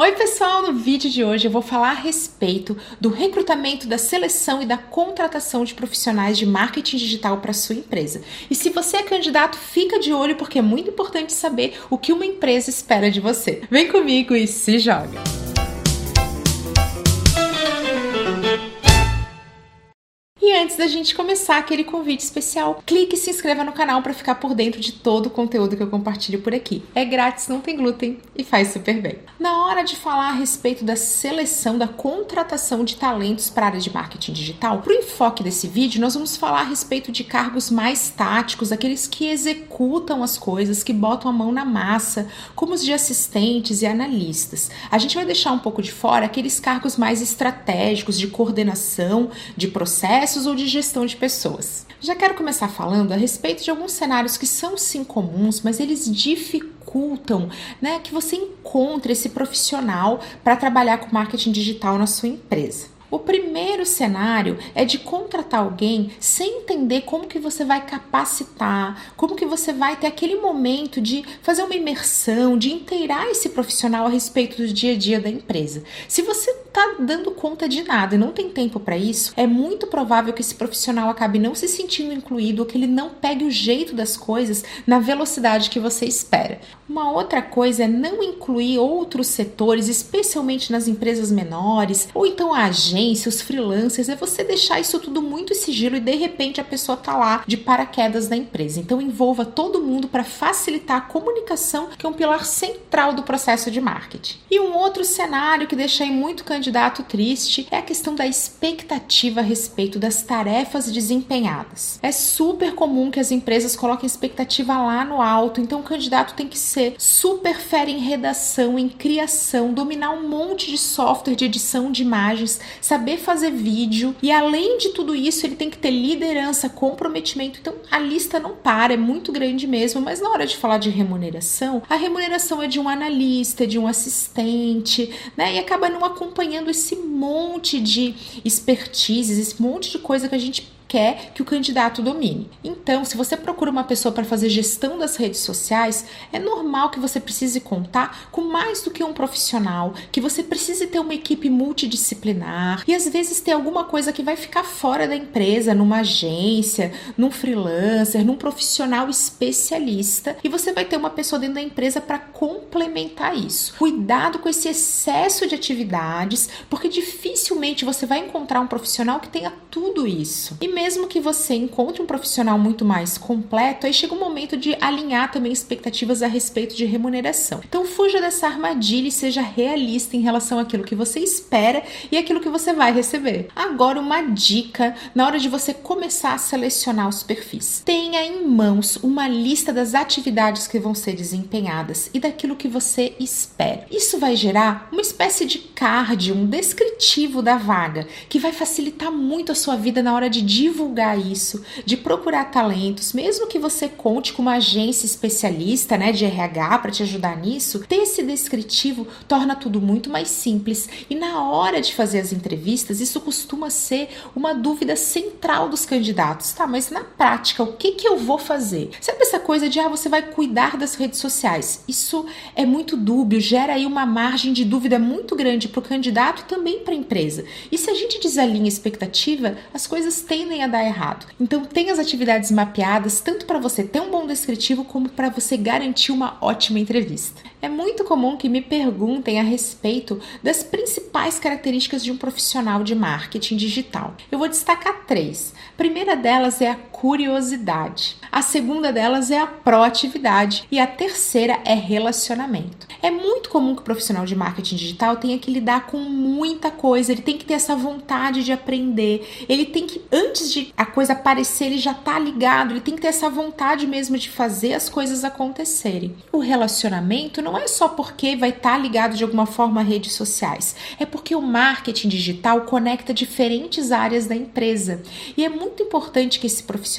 Oi, pessoal! No vídeo de hoje eu vou falar a respeito do recrutamento, da seleção e da contratação de profissionais de marketing digital para sua empresa. E se você é candidato, fica de olho porque é muito importante saber o que uma empresa espera de você. Vem comigo e se joga! E antes da gente começar aquele convite especial, clique e se inscreva no canal para ficar por dentro de todo o conteúdo que eu compartilho por aqui. É grátis, não tem glúten e faz super bem. Na hora de falar a respeito da seleção, da contratação de talentos para a área de marketing digital, para o enfoque desse vídeo, nós vamos falar a respeito de cargos mais táticos, aqueles que executam as coisas, que botam a mão na massa, como os de assistentes e analistas. A gente vai deixar um pouco de fora aqueles cargos mais estratégicos de coordenação de processos processos ou de gestão de pessoas. Já quero começar falando a respeito de alguns cenários que são sim comuns, mas eles dificultam né, que você encontre esse profissional para trabalhar com marketing digital na sua empresa. O primeiro cenário é de contratar alguém sem entender como que você vai capacitar, como que você vai ter aquele momento de fazer uma imersão, de inteirar esse profissional a respeito do dia a dia da empresa. Se você está dando conta de nada e não tem tempo para isso, é muito provável que esse profissional acabe não se sentindo incluído ou que ele não pegue o jeito das coisas na velocidade que você espera. Uma outra coisa é não incluir outros setores, especialmente nas empresas menores, ou então a agência os freelancers, é você deixar isso tudo muito sigilo e de repente a pessoa tá lá de paraquedas na empresa. Então envolva todo mundo para facilitar a comunicação, que é um pilar central do processo de marketing. E um outro cenário que deixa aí muito candidato triste é a questão da expectativa a respeito das tarefas desempenhadas. É super comum que as empresas coloquem expectativa lá no alto, então o candidato tem que ser super fera em redação, em criação, dominar um monte de software de edição de imagens, saber fazer vídeo e além de tudo isso, ele tem que ter liderança, comprometimento. Então a lista não para, é muito grande mesmo, mas na hora de falar de remuneração, a remuneração é de um analista, de um assistente, né? E acaba não acompanhando esse monte de expertises, esse monte de coisa que a gente quer que o candidato domine. Então, se você procura uma pessoa para fazer gestão das redes sociais, é normal que você precise contar com mais do que um profissional, que você precise ter uma equipe multidisciplinar e às vezes ter alguma coisa que vai ficar fora da empresa, numa agência, num freelancer, num profissional especialista, e você vai ter uma pessoa dentro da empresa para complementar isso. Cuidado com esse excesso de atividades, porque dificilmente você vai encontrar um profissional que tenha tudo isso. E mesmo que você encontre um profissional muito mais completo, aí chega o um momento de alinhar também expectativas a respeito de remuneração. Então fuja dessa armadilha e seja realista em relação àquilo que você espera e aquilo que você vai receber. Agora, uma dica na hora de você começar a selecionar os perfis. Tenha em mãos uma lista das atividades que vão ser desempenhadas e daquilo que você espera. Isso vai gerar uma espécie de card, um descritivo da vaga, que vai facilitar muito a sua vida na hora de divulgar isso, de procurar talentos, mesmo que você conte com uma agência especialista, né, de RH para te ajudar nisso, ter esse descritivo torna tudo muito mais simples. E na hora de fazer as entrevistas, isso costuma ser uma dúvida central dos candidatos. Tá, mas na prática, o que que eu vou fazer? Sabe essa coisa de ah, você vai cuidar das redes sociais? Isso é muito dúbio, gera aí uma margem de dúvida muito grande para o candidato e também para a empresa. E se a gente desalinha a expectativa, as coisas tendem a dar errado. Então, tem as atividades mapeadas tanto para você ter um bom descritivo como para você garantir uma ótima entrevista. É muito comum que me perguntem a respeito das principais características de um profissional de marketing digital. Eu vou destacar três. A primeira delas é a curiosidade. A segunda delas é a proatividade e a terceira é relacionamento. É muito comum que o profissional de marketing digital tenha que lidar com muita coisa, ele tem que ter essa vontade de aprender, ele tem que antes de a coisa aparecer, ele já tá ligado, ele tem que ter essa vontade mesmo de fazer as coisas acontecerem. O relacionamento não é só porque vai estar tá ligado de alguma forma a redes sociais, é porque o marketing digital conecta diferentes áreas da empresa. E é muito importante que esse profissional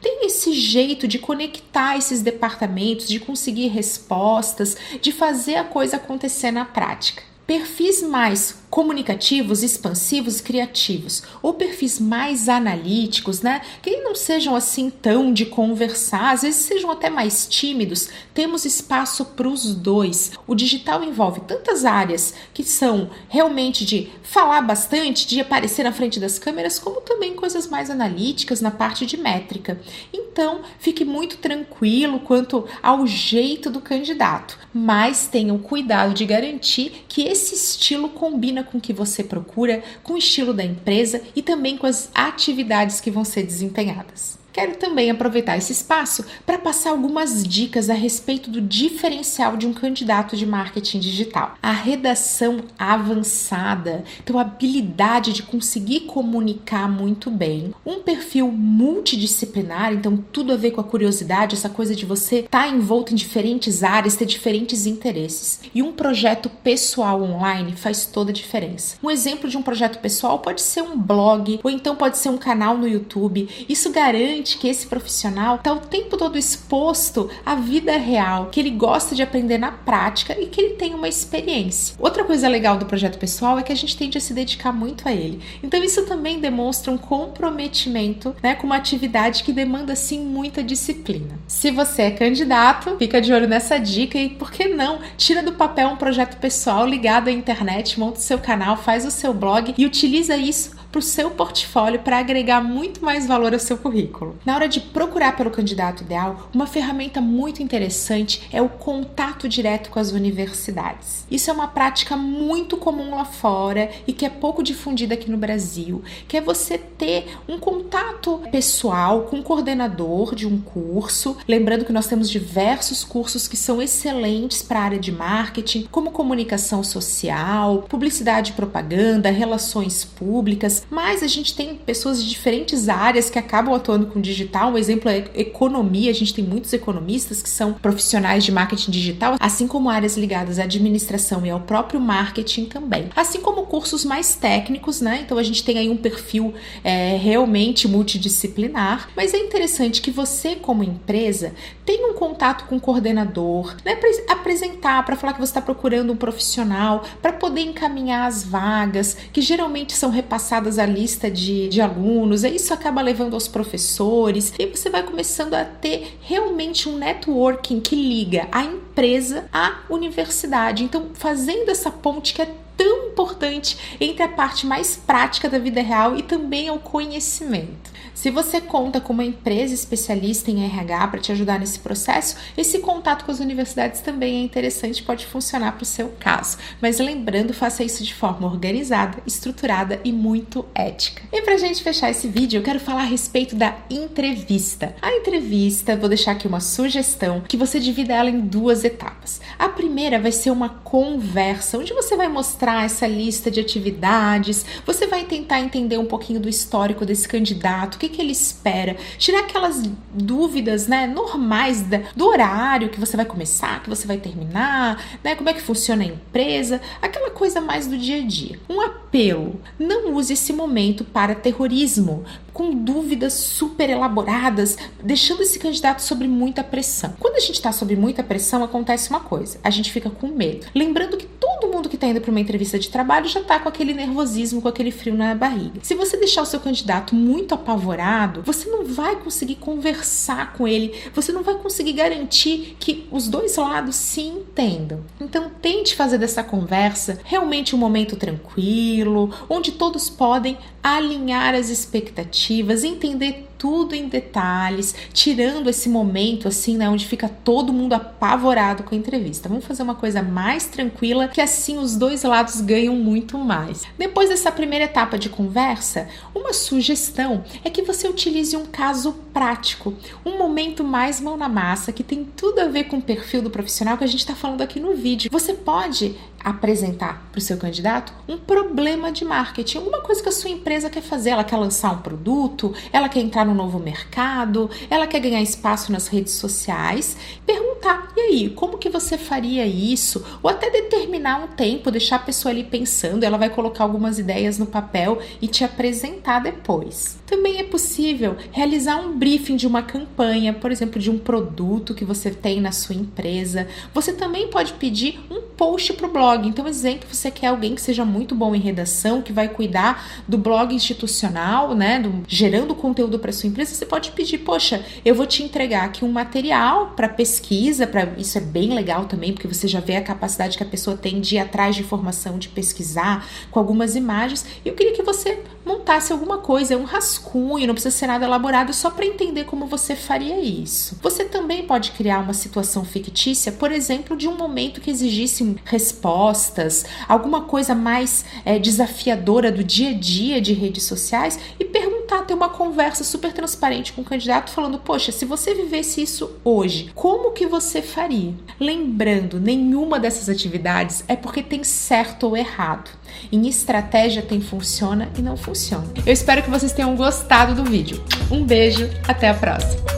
tenha esse jeito de conectar esses departamentos, de conseguir respostas, de fazer a coisa acontecer na prática. Perfis mais comunicativos, expansivos, criativos, ou perfis mais analíticos, né? Que não sejam assim tão de conversar, às vezes sejam até mais tímidos. Temos espaço para os dois. O digital envolve tantas áreas que são realmente de falar bastante, de aparecer na frente das câmeras, como também coisas mais analíticas na parte de métrica. Então, fique muito tranquilo quanto ao jeito do candidato, mas tenham cuidado de garantir que esse estilo combina com o que você procura, com o estilo da empresa e também com as atividades que vão ser desempenhadas. Quero também aproveitar esse espaço para passar algumas dicas a respeito do diferencial de um candidato de marketing digital. A redação avançada, então a habilidade de conseguir comunicar muito bem, um perfil multidisciplinar, então tudo a ver com a curiosidade, essa coisa de você estar tá envolto em diferentes áreas, ter diferentes interesses. E um projeto pessoal online faz toda a diferença. Um exemplo de um projeto pessoal pode ser um blog ou então pode ser um canal no YouTube. Isso garante que esse profissional está o tempo todo exposto à vida real, que ele gosta de aprender na prática e que ele tem uma experiência. Outra coisa legal do projeto pessoal é que a gente tende a se dedicar muito a ele. Então isso também demonstra um comprometimento, né, com uma atividade que demanda sim muita disciplina. Se você é candidato, fica de olho nessa dica e por que não tira do papel um projeto pessoal ligado à internet, monta o seu canal, faz o seu blog e utiliza isso para o seu portfólio para agregar muito mais valor ao seu currículo. Na hora de procurar pelo candidato ideal, uma ferramenta muito interessante é o contato direto com as universidades. Isso é uma prática muito comum lá fora e que é pouco difundida aqui no Brasil, que é você ter um contato pessoal com o coordenador de um curso. Lembrando que nós temos diversos cursos que são excelentes para a área de marketing, como comunicação social, publicidade e propaganda, relações públicas, mas a gente tem pessoas de diferentes áreas que acabam atuando com digital. Um exemplo é economia, a gente tem muitos economistas que são profissionais de marketing digital, assim como áreas ligadas à administração e ao próprio marketing também. Assim como cursos mais técnicos, né? Então a gente tem aí um perfil é, realmente multidisciplinar, mas é interessante que você, como empresa, tenha um contato com o coordenador, né? Para apresentar, para falar que você está procurando um profissional, para poder encaminhar as vagas que geralmente são repassadas a lista de, de alunos, e isso acaba levando aos professores, e você vai começando a ter realmente um networking que liga a empresa à universidade. Então, fazendo essa ponte que é tão importante entre a parte mais prática da vida real e também ao conhecimento. Se você conta com uma empresa especialista em RH para te ajudar nesse processo, esse contato com as universidades também é interessante, pode funcionar para o seu caso. Mas lembrando, faça isso de forma organizada, estruturada e muito ética. E para a gente fechar esse vídeo, eu quero falar a respeito da entrevista. A entrevista, vou deixar aqui uma sugestão que você divida ela em duas etapas. A primeira vai ser uma conversa, onde você vai mostrar essa lista de atividades, você vai tentar entender um pouquinho do histórico desse candidato, o que que, ele espera, tirar aquelas dúvidas, né, normais da, do horário que você vai começar, que você vai terminar, né, como é que funciona a empresa, aquela coisa mais do dia a dia. Um apelo: não use esse momento para terrorismo, com dúvidas super elaboradas, deixando esse candidato sob muita pressão. Quando a gente está sob muita pressão, acontece uma coisa: a gente fica com medo. Lembrando que mundo que está indo para uma entrevista de trabalho já está com aquele nervosismo, com aquele frio na barriga. Se você deixar o seu candidato muito apavorado, você não vai conseguir conversar com ele, você não vai conseguir garantir que os dois lados se entendam. Então, tente fazer dessa conversa realmente um momento tranquilo, onde todos podem alinhar as expectativas, entender tudo em detalhes, tirando esse momento assim, né, onde fica todo mundo apavorado com a entrevista. Vamos fazer uma coisa mais tranquila, que assim os dois lados ganham muito mais. Depois dessa primeira etapa de conversa, uma sugestão é que você utilize um caso prático, um momento mais mão na massa, que tem tudo a ver com o perfil do profissional que a gente está falando aqui no vídeo. Você pode apresentar para o seu candidato um problema de marketing, alguma coisa que a sua empresa quer fazer. Ela quer lançar um produto, ela quer entrar no novo mercado, ela quer ganhar espaço nas redes sociais. Perguntar, e aí, como que você faria isso? Ou até determinar um tempo, deixar a pessoa ali pensando, ela vai colocar algumas ideias no papel e te apresentar depois. Também é possível realizar um briefing de uma campanha, por exemplo, de um produto que você tem na sua empresa. Você também pode pedir um post para o blog blog. Então, exemplo, você quer alguém que seja muito bom em redação, que vai cuidar do blog institucional, né, do, gerando conteúdo para sua empresa, você pode pedir, poxa, eu vou te entregar aqui um material para pesquisa, para isso é bem legal também, porque você já vê a capacidade que a pessoa tem de ir atrás de informação, de pesquisar com algumas imagens. Eu queria que você montasse alguma coisa, um rascunho, não precisa ser nada elaborado, só para entender como você faria isso. Você também pode criar uma situação fictícia, por exemplo, de um momento que exigisse respostas, alguma coisa mais é, desafiadora do dia a dia de redes sociais e perguntar, ter uma conversa super transparente com o candidato falando, poxa, se você vivesse isso hoje, como que você faria? Lembrando, nenhuma dessas atividades é porque tem certo ou errado. Em estratégia tem funciona e não funciona. Eu espero que vocês tenham gostado do vídeo. Um beijo, até a próxima!